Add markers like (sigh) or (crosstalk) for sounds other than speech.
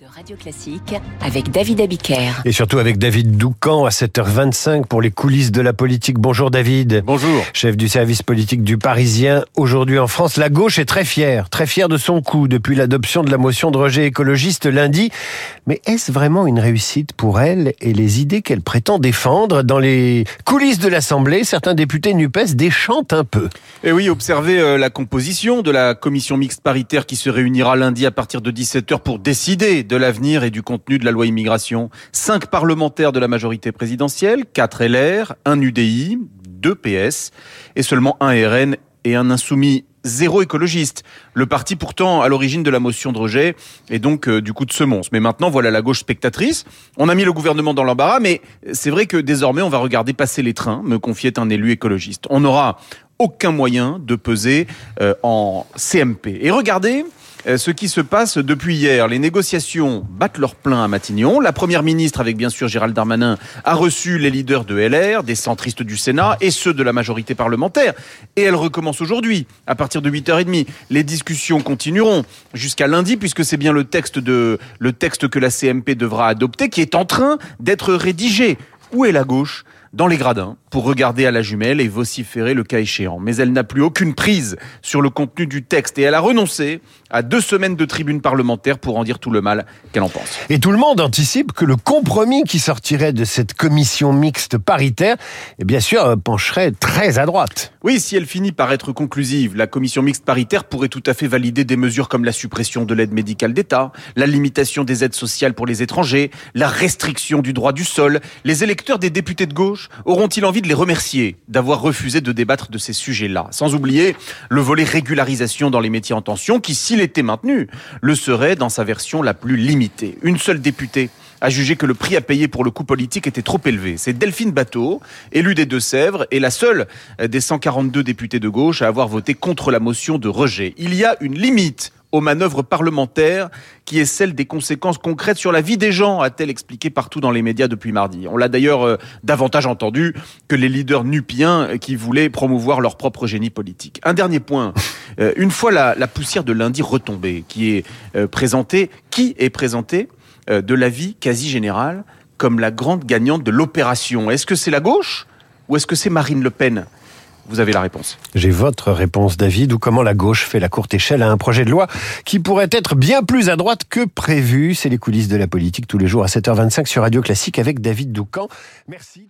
de Radio Classique avec David Abiker. Et surtout avec David Doucan à 7h25 pour les coulisses de la politique. Bonjour David. Bonjour. Chef du service politique du Parisien. Aujourd'hui en France, la gauche est très fière, très fière de son coup depuis l'adoption de la motion de rejet écologiste lundi. Mais est-ce vraiment une réussite pour elle et les idées qu'elle prétend défendre Dans les coulisses de l'Assemblée, certains députés NUPES déchantent un peu. Et oui, observez euh, la composition de la commission mixte paritaire qui se réunira lundi à partir de 17h pour décider de l'avenir et du contenu de la loi immigration. Cinq parlementaires de la majorité présidentielle, quatre LR, un UDI, deux PS et seulement un RN et un insoumis zéro écologiste. Le parti pourtant à l'origine de la motion de rejet et donc euh, du coup de semonce. Mais maintenant voilà la gauche spectatrice. On a mis le gouvernement dans l'embarras, mais c'est vrai que désormais on va regarder passer les trains, me confiait un élu écologiste. On n'aura aucun moyen de peser euh, en CMP. Et regardez, ce qui se passe depuis hier. Les négociations battent leur plein à Matignon. La première ministre, avec bien sûr Gérald Darmanin, a reçu les leaders de LR, des centristes du Sénat et ceux de la majorité parlementaire. Et elle recommence aujourd'hui, à partir de 8h30. Les discussions continueront jusqu'à lundi, puisque c'est bien le texte, de, le texte que la CMP devra adopter qui est en train d'être rédigé. Où est la gauche? Dans les gradins pour regarder à la jumelle et vociférer le cas échéant. Mais elle n'a plus aucune prise sur le contenu du texte et elle a renoncé à deux semaines de tribune parlementaire pour en dire tout le mal qu'elle en pense. Et tout le monde anticipe que le compromis qui sortirait de cette commission mixte paritaire, et bien sûr, euh, pencherait très à droite. Oui, si elle finit par être conclusive, la commission mixte paritaire pourrait tout à fait valider des mesures comme la suppression de l'aide médicale d'État, la limitation des aides sociales pour les étrangers, la restriction du droit du sol. Les électeurs des députés de auront-ils envie de les remercier d'avoir refusé de débattre de ces sujets-là? Sans oublier le volet régularisation dans les métiers en tension qui, s'il était maintenu, le serait dans sa version la plus limitée. Une seule députée a jugé que le prix à payer pour le coût politique était trop élevé. C'est Delphine Bateau, élue des Deux-Sèvres, et la seule des 142 députés de gauche à avoir voté contre la motion de rejet. Il y a une limite aux manœuvres parlementaires qui est celle des conséquences concrètes sur la vie des gens, a-t-elle expliqué partout dans les médias depuis mardi. On l'a d'ailleurs euh, davantage entendu que les leaders nupiens qui voulaient promouvoir leur propre génie politique. Un dernier point. (laughs) Euh, une fois la, la, poussière de lundi retombée, qui est euh, présentée, qui est présentée de l'avis quasi général comme la grande gagnante de l'opération Est-ce que c'est la gauche ou est-ce que c'est Marine Le Pen? Vous avez la réponse. J'ai votre réponse, David, ou comment la gauche fait la courte échelle à un projet de loi qui pourrait être bien plus à droite que prévu. C'est les coulisses de la politique tous les jours à 7h25 sur Radio Classique avec David Doucan. Merci.